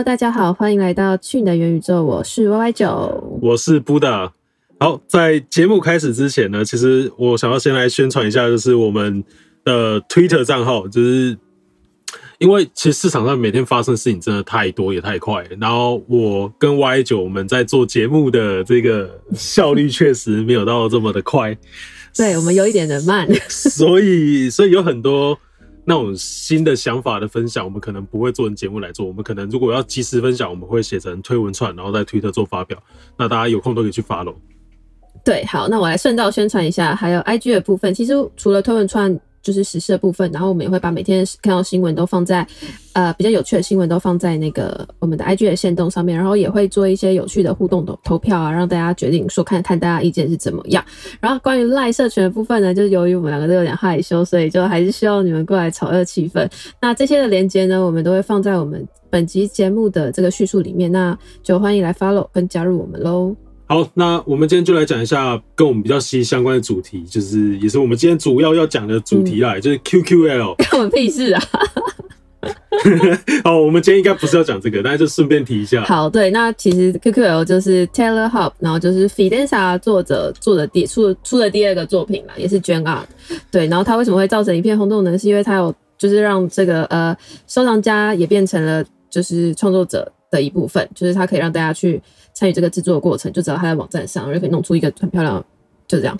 Hello，大家好，欢迎来到去你的元宇宙，我是 Y Y 九，我是 Buddha。好，在节目开始之前呢，其实我想要先来宣传一下，就是我们的 Twitter 账号，就是因为其实市场上每天发生的事情真的太多也太快，然后我跟 Y 九我们在做节目的这个效率确实没有到这么的快，对我们有一点的慢，所以所以有很多。那种新的想法的分享，我们可能不会做成节目来做。我们可能如果要及时分享，我们会写成推文串，然后在推特做发表。那大家有空都可以去发喽。对，好，那我来顺道宣传一下，还有 IG 的部分。其实除了推文串。就是实事的部分，然后我们也会把每天看到新闻都放在，呃，比较有趣的新闻都放在那个我们的 IG 的线动上面，然后也会做一些有趣的互动的投票啊，让大家决定说看看大家意见是怎么样。然后关于赖社群的部分呢，就是由于我们两个都有点害羞，所以就还是需要你们过来炒热气氛。那这些的连接呢，我们都会放在我们本集节目的这个叙述里面，那就欢迎来 follow 跟加入我们喽。好，那我们今天就来讲一下跟我们比较息息相关的主题，就是也是我们今天主要要讲的主题啦，就是 QQL。关我屁事啊！好，我们今天应该不是要讲这个，但是就顺便提一下。好，对，那其实 QQL 就是 Taylor Hob，然后就是 Fidenza 作者做的第出出的第二个作品嘛，也是 Jane Art。对，然后它为什么会造成一片轰动呢？是因为它有就是让这个呃收藏家也变成了就是创作者的一部分，就是它可以让大家去。参与这个制作的过程，就只要他在网站上，就可以弄出一个很漂亮，就这样。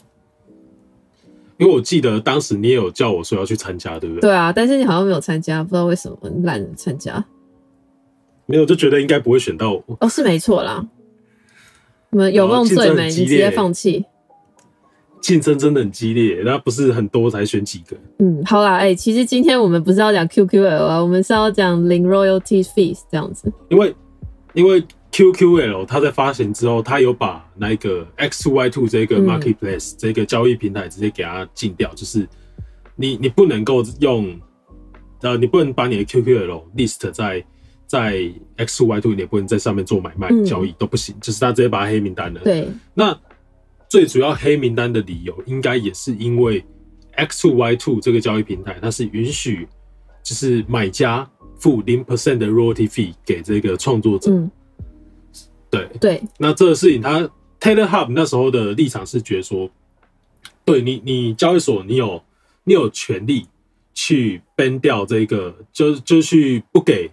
因为我记得当时你也有叫我说要去参加，对不对？对啊，但是你好像没有参加，不知道为什么懒参加。没有，就觉得应该不会选到我。哦，是没错啦。你们有梦最美，你直接放弃。竞争真的很激烈，那不是很多才选几个。嗯，好啦，哎，其实今天我们不是要讲 QQL 啊，我们是要讲零 royalty fees 这样子。因为，因为。QQL 它在发行之后，它有把那个 X Two Y Two 这个 marketplace 这个交易平台直接给它禁掉，就是你你不能够用，呃，你不能把你的 QQL list 在在 X Two Y Two，你也不能在上面做买卖交易都不行，就是它直接把它黑名单了。对，那最主要黑名单的理由，应该也是因为 X Two Y Two 这个交易平台，它是允许就是买家付零 percent 的 royalty fee 给这个创作者。对对，那这个事情，他 Taylor Hub 那时候的立场是觉得说，对你，你交易所你有你有权利去 ban 掉这个，就就去不给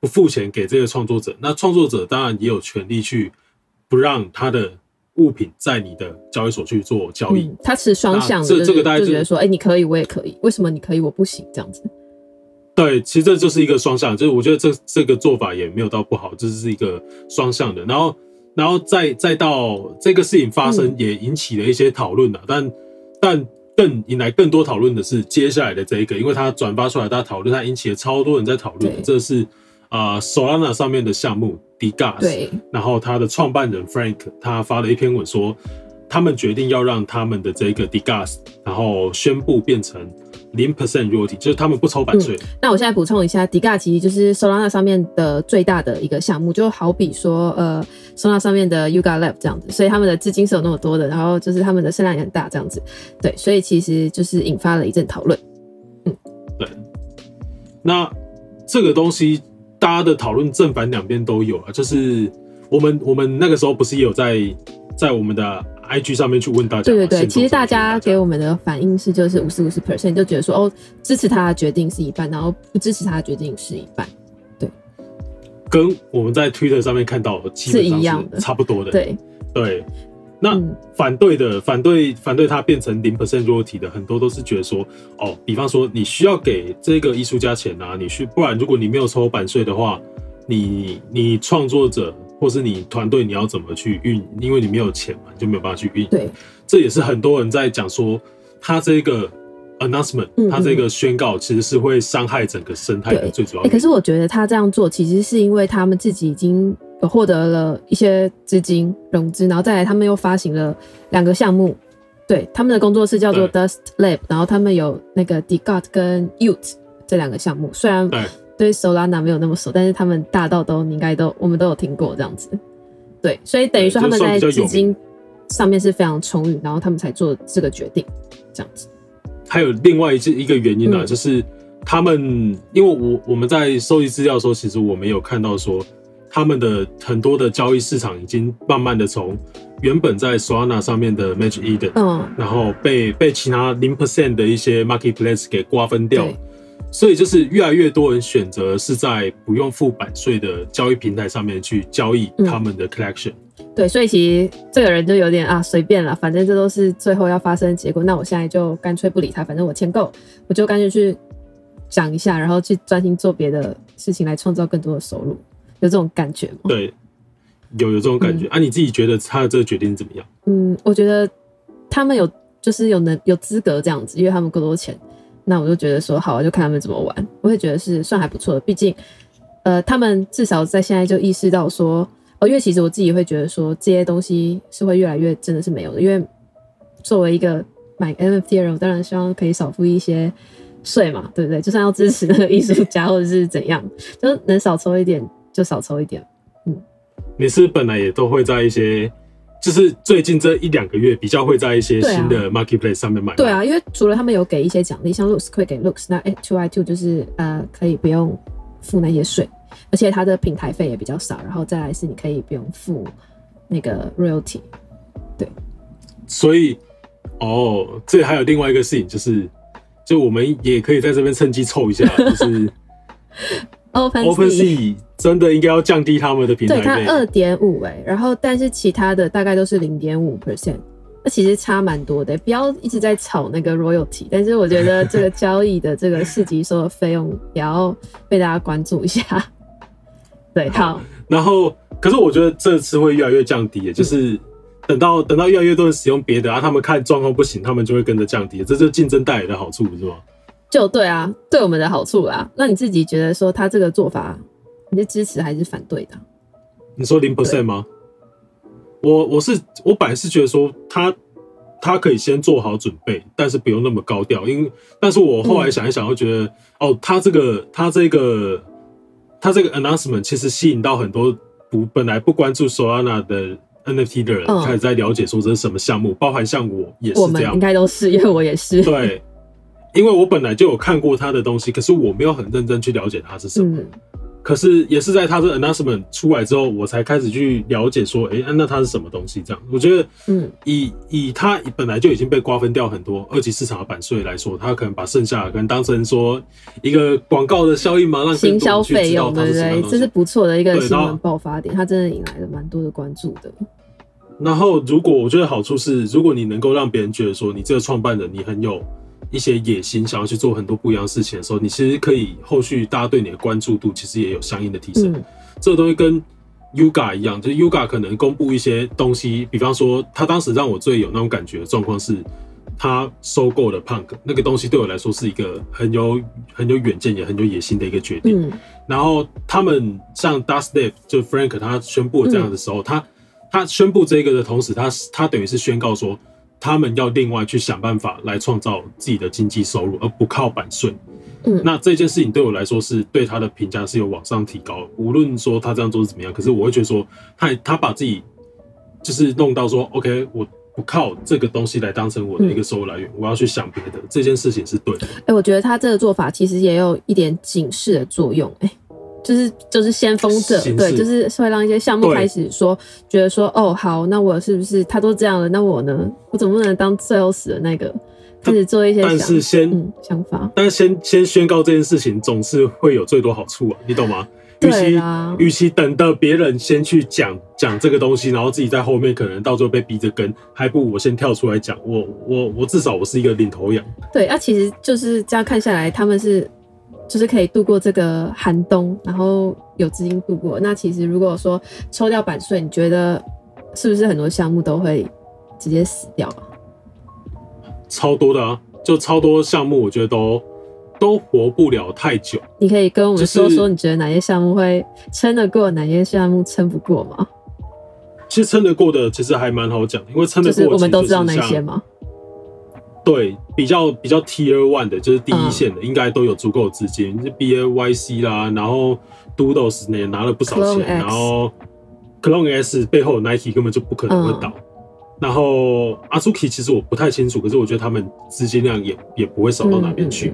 不付钱给这个创作者。那创作者当然也有权利去不让他的物品在你的交易所去做交易。他持双向的，这这个大家就觉得说，哎，你可以，我也可以，为什么你可以，我不行？这样子。对，其实这就是一个双向，就是我觉得这这个做法也没有到不好，这是一个双向的。然后，然后再再到这个事情发生，也引起了一些讨论了。但但更引来更多讨论的是接下来的这一个，因为它转发出来，大家讨论，它引起了超多人在讨论。这是啊，Solana 上面的项目 Degas，对，然后他的创办人 Frank 他发了一篇文说，他们决定要让他们的这个 Degas，然后宣布变成。零 percent royalty 就是他们不抽版税。那我现在补充一下，degas 其实就是 Solana 上面的最大的一个项目，就好比说呃 Solana 上面的 Yuga Lab 这样子，所以他们的资金是有那么多的，然后就是他们的声量也很大这样子。对，所以其实就是引发了一阵讨论。嗯，对。那这个东西大家的讨论正反两边都有啊，就是我们我们那个时候不是也有在在我们的。I G 上面去问大家，对对对，其实大家给我们的反应是，就是五十五十 percent 就觉得说，哦，支持他的决定是一半，然后不支持他的决定是一半，对，跟我们在 Twitter 上面看到的是一样的，差不多的，对。对。那反对的，反对反对他变成零 percent royalty 的，很多都是觉得说，哦，比方说你需要给这个艺术家钱啊，你去，不然如果你没有抽版税的话，你你创作者。或是你团队你要怎么去运？因为你没有钱嘛，你就没有办法去运。对，这也是很多人在讲说，他这个 announcement，他这个宣告其实是会伤害整个生态的最主要。可是我觉得他这样做，其实是因为他们自己已经有获得了一些资金融资，然后再来他们又发行了两个项目。对，他们的工作室叫做 Dust Lab，然后他们有那个 d e g o t 跟 Ute 这两个项目，虽然。对 Solana 没有那么熟，但是他们大到都应该都我们都有听过这样子。对，所以等于说他们在资金上面是非常充裕，然后他们才做这个决定这样子。还有另外一一个原因呢，就是他们因为我我们在收集资料的时候，其实我们有看到说，他们的很多的交易市场已经慢慢的从原本在 Solana 上面的 Magic Eden，嗯，然后被被其他零 percent 的一些 marketplace 给瓜分掉。对，所以就是越来越多人选择是在不用付版税的交易平台上面去交易嗯他们的 collection。对，所以其实这个人就有点啊随便了，反正这都是最后要发生的结果。那我现在就干脆不理他，反正我钱够，我就干脆去讲一下，然后去专心做别的事情来创造更多的收入，有这种感觉吗？对，有有这种感觉、啊？你自己觉得他的这个决定怎么样？嗯，我觉得他们有就是有能有资格这样子，因为他们够多钱，那我就觉得说好啊，就看他们怎么玩，我会觉得是算还不错的。毕竟，呃，他们至少在现在就意识到说，哦，因为其实我自己会觉得说这些东西是会越来越真的是没有的，因为作为一个买 NFT 的人，我当然希望可以少付一些税嘛，对不对？就算要支持那个艺术家或者是怎样，就能少抽一点就少抽一点。嗯你是本来也都会在一些，就是最近这一两个月比较会在一些新的 marketplace 上面买卖。对啊，因为除了他们有给一些奖励，像 Looks 会给 Looks，那 Two I Two 就是呃可以不用付那些税，而且它的平台费也比较少，然后再来是你可以不用付那个 royalty。对所以哦，这还有另外一个事情，就是就我们也可以在这边趁机凑一下，就是 Open OpenSea 真的应该要降低他们的平台对它费。二点五哎，然后但是其他的大概都是零点五 percent，那其实差蛮多的。不要一直在炒那个 royalty，但是我觉得 这个交易的这个市集收的费用也要被大家关注一下。对，好，然后，可是我觉得这次会越来越降低的，就是等到等到越来越多人使用别的啊，他们看状况不行，他们就会跟着降低，这就是竞争带来的好处，是吗？就对啊，对我们的好处啦。那你自己觉得说他这个做法，你是支持还是反对的？你说零 percent 吗？我我是我本来是觉得说他他可以先做好准备，但是不用那么高调，因为但是我后来想一想，会觉得、哦，他这个他这个他这个 announcement 其实吸引到很多不本来不关注 Solana 的 NFT 的人，嗯开始在了解说这是什么项目，包含像我也是这样我们应，该都是，因为我也是。对，因为我本来就有看过他的东西，可是我没有很认真去了解他是什么。嗯，可是也是在他这 announcement 出来之后，我才开始去了解说，诶，那他是什么东西？这样，我觉得，嗯，以以他本来就已经被瓜分掉很多二级市场的版税来说，他可能把剩下的可能当成说一个广告的效应嘛，让更行销多人去费用，对不对？这是不错的一个新闻爆发点，他真的引来了蛮多的关注的。然后，如果我觉得好处是，如果你能够让别人觉得说你这个创办人你很有一些野心，想要去做很多不一样的事情的时候，你其实可以后续大家对你的关注度其实也有相应的提升。嗯这个东西跟 Yoga 一样，就是 Yoga 可能公布一些东西，比方说他当时让我最有那种感觉的状况是，他收购了 Punk 那个东西对我来说是一个很有很有远见也很有野心的一个决定。嗯然后他们像 Dust Dev 就 Frank 他宣布了这样的时候，他他宣布这个的同时，他他等于是宣告说，他们要另外去想办法来创造自己的经济收入，而不靠版税。嗯那这件事情对我来说是对他的评价是有往上提高，无论说他这样做是怎么样，可是我会觉得说他他把自己就是弄到说，OK，我不靠这个东西来当成我的一个收入来源，我要去想别的，这件事情是对的。哎、我觉得他这个做法其实也有一点警示的作用、哎，就是就是先锋者，对，就是会让一些项目开始说，觉得说，哦，好，那我是不是他都这样了，那我呢，我总不能当最后死的那个，开始做一些但是先嗯想法，但是先先宣告这件事情，总是会有最多好处啊，你懂吗？与对其与其等到别人先去讲讲这个东西，然后自己在后面可能到最后被逼着跟，还不如我先跳出来讲，我我我至少我是一个领头羊。对，啊，其实就是这样看下来，他们是就是可以度过这个寒冬，然后有资金度过。那其实如果说抽掉版税，你觉得是不是很多项目都会直接死掉啊？超多的啊，就超多项目，我觉得都都活不了太久。你可以跟我们说就是说，你觉得哪些项目会撑得过，哪些项目撑不过吗？其实撑得过的其实还蛮好讲，因为撑得过就是我们都知道那哪些吗？对，比较比较 Tier One 的，就是第一线的，嗯应该都有足够的资金，就 B A Y C 啦，然后 Doodles 呢也拿了不少钱，然后 Clone S 背后有 Nike 根本就不可能会倒。嗯。然后 Azuki 其实我不太清楚，可是我觉得他们资金量也也不会少到哪边去，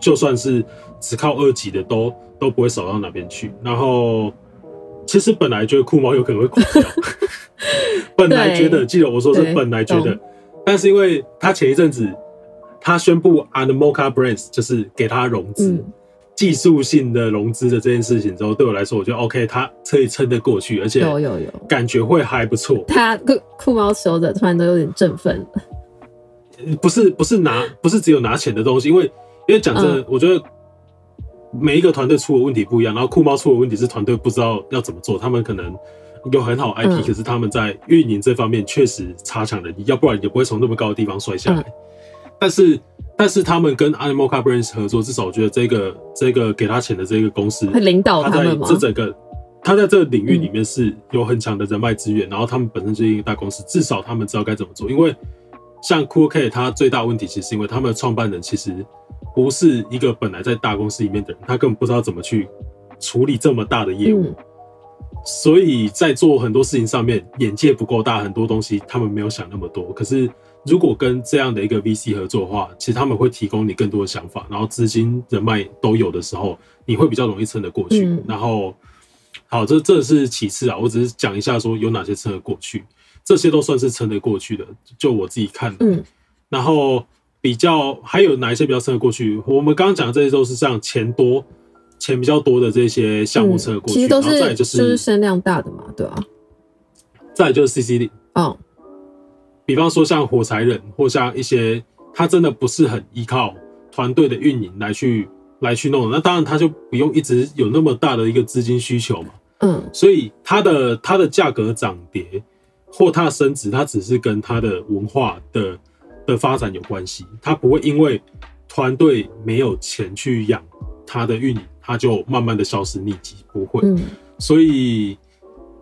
就算是只靠二级的都都不会少到哪边去。然后其实本来觉得酷猫有可能会垮掉，本来觉得，记得我说是本来觉得懂，但是因为他前一阵子他宣布 Animoca Brands 就是给他融资。嗯技术性的融资的这件事情之后，对我来说，我觉得 OK，他可以撑得过去，而且有有有，感觉会还不错。他酷酷猫持有者突然都有点振奋了。不是不是拿不是只有拿钱的东西，因为因为讲真的，嗯我觉得每一个团队出的问题不一样，然后酷猫出的问题是团队不知道要怎么做，他们可能有很好 IP，、嗯可是他们在运营这方面确实差强人意，要不然也不会从那么高的地方摔下来。嗯但是但是他们跟 Animal Car Brands 合作，至少我觉得这个这个给他钱的这个公司会领导他们吗？这整个他在这个领域里面是有很强的人脉资源，然后他们本身就是一个大公司，至少他们知道该怎么做。因为像 Cool K，他最大问题其实是因为他们的创办人其实不是一个本来在大公司里面的人，他根本不知道怎么去处理这么大的业务，嗯所以在做很多事情上面眼界不够大，很多东西他们没有想那么多。可是如果跟这样的一个 VC 合作的话，其实他们会提供你更多的想法，然后资金、人脉都有的时候，你会比较容易撑得过去。嗯然后，好，这这是其次啊，我只是讲一下说有哪些撑得过去，这些都算是撑得过去的。就我自己看，嗯然后比较还有哪一些比较撑得过去？我们刚刚讲的这些都是像钱多、钱比较多的这些项目车过去，嗯其实都是就就是声量大的嘛，对吧、再就是 CC 零，嗯，比方说像火柴人或像一些，他真的不是很依靠团队的运营来去来去弄的，那当然他就不用一直有那么大的一个资金需求嘛，嗯。所以它的它的价格涨跌或它的升值，它只是跟它的文化的的发展有关系，它不会因为团队没有钱去养它的运营，它就慢慢的消失匿迹，不会。嗯所以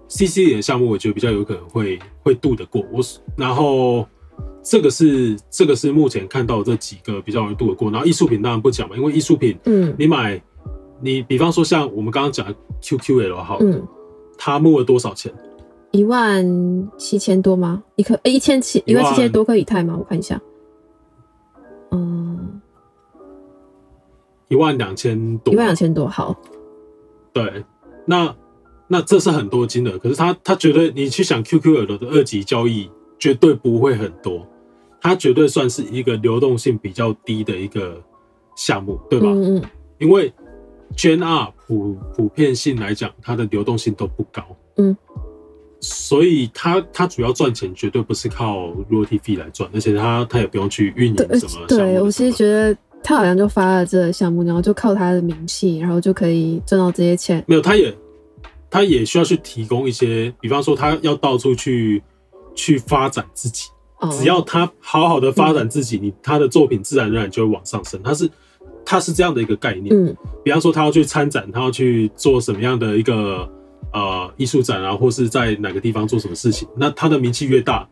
CC 点的项目，我觉得比较有可能会会渡得过我。然后这个是这个是目前看到这几个比较容易渡得过。然后艺术品当然不讲嘛，因为艺术品嗯你买你比方说像我们刚刚讲的 QQL 好，嗯，它募了多少钱？一万七千多吗？一颗诶一千七一万七千多颗以太吗？我看一下，一万两千多，一万两千多，好，对，那那这是很多金额，可是他他觉得你去想 QQL 的二级交易绝对不会很多，它绝对算是一个流动性比较低的一个项目，对吧？嗯嗯。因为 Gen R 普普遍性来讲，它的流动性都不高，嗯，所以它它主要赚钱绝对不是靠 royalty fee 来赚，而且它它也不用去运营什么。对，我其实觉得他好像就发了这个项目，然后就靠他的名气，然后就可以赚到这些钱。没有，他也他也需要去提供一些，比方说他要到处去去发展自己，哦，只要他好好的发展自己，你他的作品自然而然就会往上升。他是他是这样的一个概念。嗯比方说他要去参展，他要去做什么样的一个呃艺术展啊，或是在哪个地方做什么事情，那他的名气越大，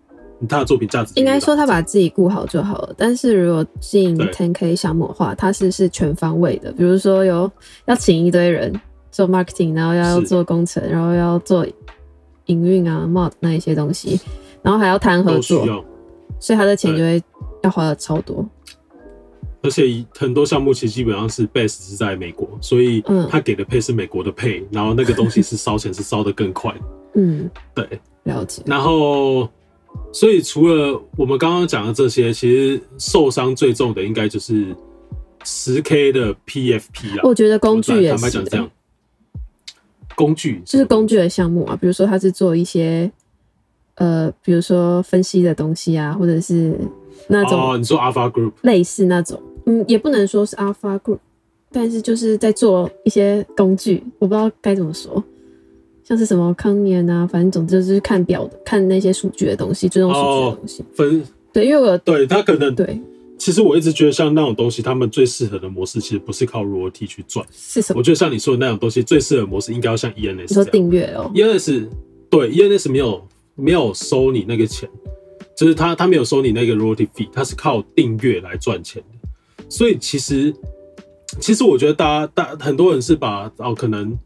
他的作品价值应该说他把自己顾好就好了。但是如果进对 Ten K 项目的话，他是是全方位的，比如说有要请一堆人做 marketing，然后要做工程，然后要做营运啊 mod 那一些东西，然后还要谈合作。所以他的钱就会要花的超多。而且很多项目其实基本上是 base 是在美国，所以嗯他给的配是美国的配，然后那个东西是烧钱是烧的更快。嗯，对，了解。然后，所以除了我们刚刚讲的这些，其实受伤最重的应该就是十 K 的 PFP 啦。我觉得工具也是坦白讲，这样工具就是工具的项目啊，比如说他是做一些呃，比如说分析的东西啊，或者是那种哦，你说 Alpha Group 类似那种，嗯，也不能说是 Alpha Group，但是就是在做一些工具，我不知道该怎么说，像是什么康年啊，反正总之就是看表的，看那些数据的东西，追踪数据的东西。分，对，因为我对他可能对其实我一直觉得像那种东西，他们最适合的模式其实不是靠 royalty 去赚。是什么我？觉得像你说的那种东西，最适合的模式应该要像 ENS 你说。订阅哦，ENS 对 ENS 没有没有收你那个钱，就是他他没有收你那个 royalty fee，他是靠订阅来赚钱的。所以其实其实我觉得大家大很多人是把哦可能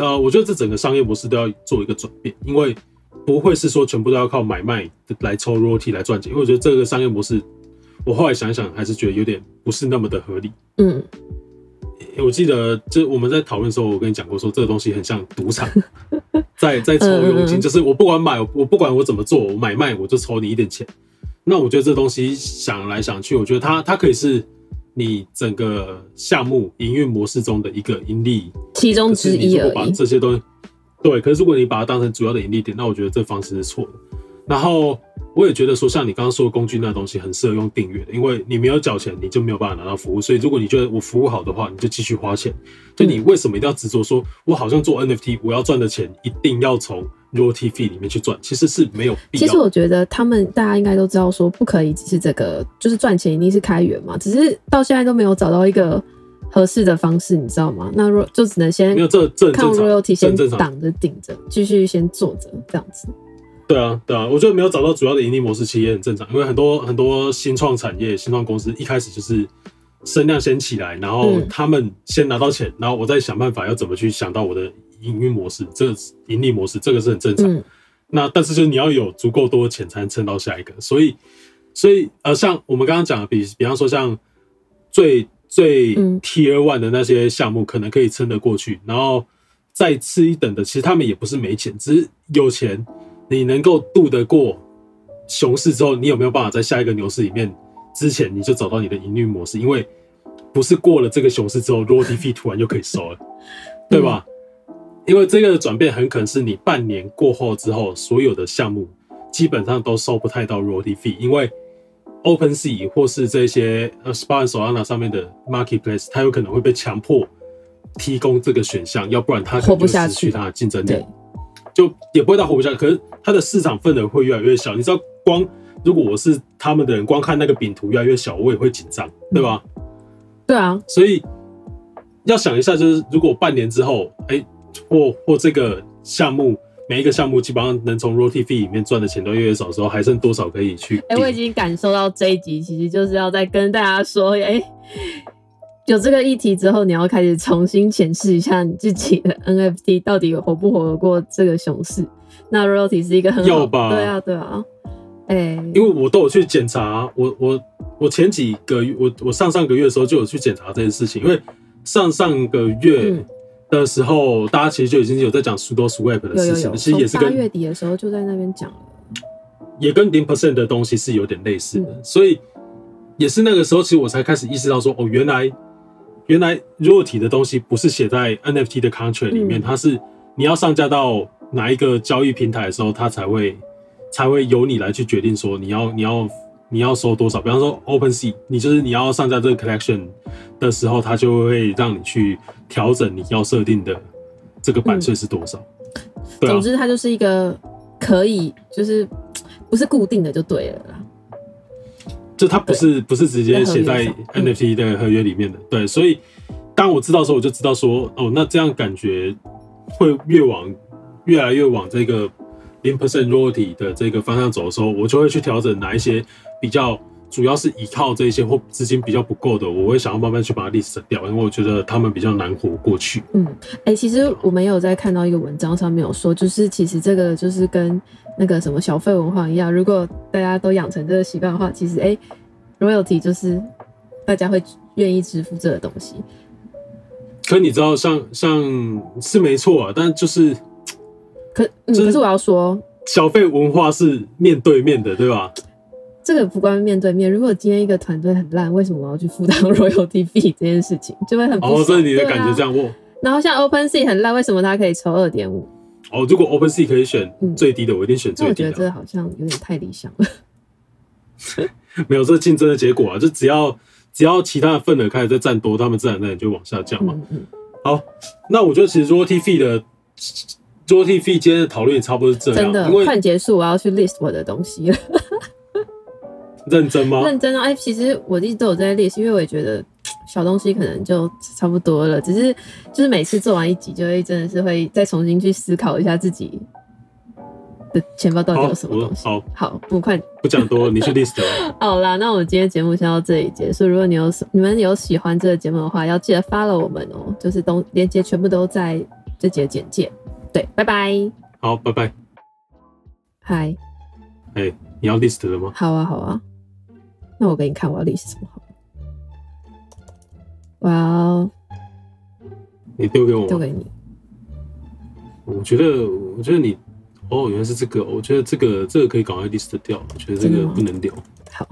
呃，我觉得这整个商业模式都要做一个转变，因为不会是说全部都要靠买卖来抽 royalty 来赚钱，因为我觉得这个商业模式，我后来想一想还是觉得有点不是那么的合理。嗯我记得就我们在讨论的时候，我跟你讲过说这个东西很像赌场，在在抽佣金，就是我不管买，我不管我怎么做，我买卖我就抽你一点钱。那我觉得这东西想来想去，我觉得它它可以是你整个项目营运模式中的一个盈利其中之一而把。这些东西，对，可是如果你把它当成主要的盈利点，那我觉得这方式是错的。然后我也觉得说，像你刚刚说的工具那东西很适合用订阅的，因为你没有缴钱，你就没有办法拿到服务。所以如果你觉得我服务好的话，你就继续花钱。就你为什么一定要执着说，我好像做 NFT，我要赚的钱一定要从 royalty fee 里面去赚？其实是没有必要。其实我觉得他们大家应该都知道，说不可以只是这个，就是赚钱一定是开源嘛。只是到现在都没有找到一个合适的方式，你知道吗？那若就只能先没有这这很看，royalty 这先。挡着顶着，继续先做着这样子。对啊，对啊，我觉得没有找到主要的盈利模式，其实也很正常，因为很多很多新创产业、新创公司一开始就是声量先起来，然后嗯他们先拿到钱，然后我再想办法要怎么去想到我的营运模式，这个盈利模式，这个是很正常。嗯那但是就是你要有足够多的钱才能撑到下一个，所以所以呃，像我们刚刚讲的，比比方说像最最嗯 tier one 的那些项目，可能可以撑得过去，然后再次一等的，其实他们也不是没钱，只是有钱，你能够渡得过熊市之后，你有没有办法在下一个牛市里面之前你就找到你的营运模式？因为不是过了这个熊市之后 fee 突然就可以收了，对吧？因为这个转变很可能是你半年过后之后，所有的项目基本上都收不太到 royalty fee，因为 OpenSea 或是这些呃 Spa 和 Solana 上面的 marketplace，它有可能会被强迫提供这个选项，要不然它可活不下去它的竞争力。就也不会到活不下去，可是它的市场份额会越来越小。你知道，光如果我是他们的人，光看那个饼图越来越小，我也会紧张，对吧？对啊，所以要想一下，就是如果半年之后，哎、或或这个项目每一个项目基本上能从 royalty fee 里面赚的钱都越来越少的时候，还剩多少可以去哎、抵？我已经感受到这一集其实就是要再跟大家说，哎、有这个议题之后，你要开始重新检视一下你自己的 NFT 到底活不活得过这个熊市。那 royalty 是一个很好要吧对啊，对啊，哎、因为我都有去检查，我我我前几个月，我我上上个月的时候就有去检查这件事情，因为上上个月嗯的时候，大家其实就已经有在讲 sudo swap 的事情了，有有有，其实也是跟八月底的时候就在那边讲了。也跟零 percent 的东西是有点类似的，嗯所以也是那个时候，其实我才开始意识到说，哦，原来原来弱体的东西不是写在 NFT 的 contract 里面，嗯它是你要上架到哪一个交易平台的时候，它才会才会由你来去决定说你要你要你要收多少。比方说 OpenSea，你就是你要上架这个 collection 的时候，它就会让你去调整你要设定的这个版税是多少。总，之，它就是一个可以，就是不是固定的就对了啦。就它不是不是直接写在 NFT 的合约里面的，对，所以当我知道的时候，我就知道说，哦，那这样感觉会越往越来越往这个零 percent royalty 的这个方向走的时候，我就会去调整哪一些比较主要是依靠这一些或资金比较不够的，我会想要慢慢去把它 list 掉，因为我觉得他们比较难活过去。嗯，哎、其实我们有在看到一个文章上面有说，就是其实这个就是跟那个什么小费文化一样，如果大家都养成这个习惯的话，其实哎、royalty 就是大家会愿意支付这个东西。可你知道像，像是没错啊，但就是可嗯，就是可是我要说，小费文化是面对面的，对吧？这个不关面对面。如果今天一个团队很烂，为什么我要去负担 royalty fee 这件事情，就会很不爽。哦，这是你的感觉这样，我。然后像 OpenSea 很烂，为什么它可以抽二点五？哦，如果 OpenSea 可以选嗯最低的，我一定选最低的我觉得这。好像有点太理想了。没有，这是竞争的结果啊！就只要只要其他的份额开始在占多，他们自然而然就往下降嘛。嗯嗯，好，那我觉得其实 royalty fee 的 royalty fee 今天的讨论也差不多是这样，真的因为快结束，我要去 list 我的东西了。认真吗？认真啊！哎，其实我一直都有在 list，因为我也觉得小东西可能就差不多了，只是就是每次做完一集，就会真的是会再重新去思考一下自己的钱包到底有，什么我东西。好好，我们快不讲多，你去 list 吧。好啦，那我们今天节目先到这里结束。如果你有你们有喜欢这个节目的话，要记得 follow 我们哦、就是东链接全部都在这节简介。对，拜拜，好，拜拜。嗨，哎、你要 list 了吗？好啊，好啊。那我给你看我要 list 什么好了。哇哦，你丢给我吗？丢给你。我觉得，我觉得你，哦，原来是这个，我觉得这个这个可以赶快 list 掉，我觉得这个不能丢。好，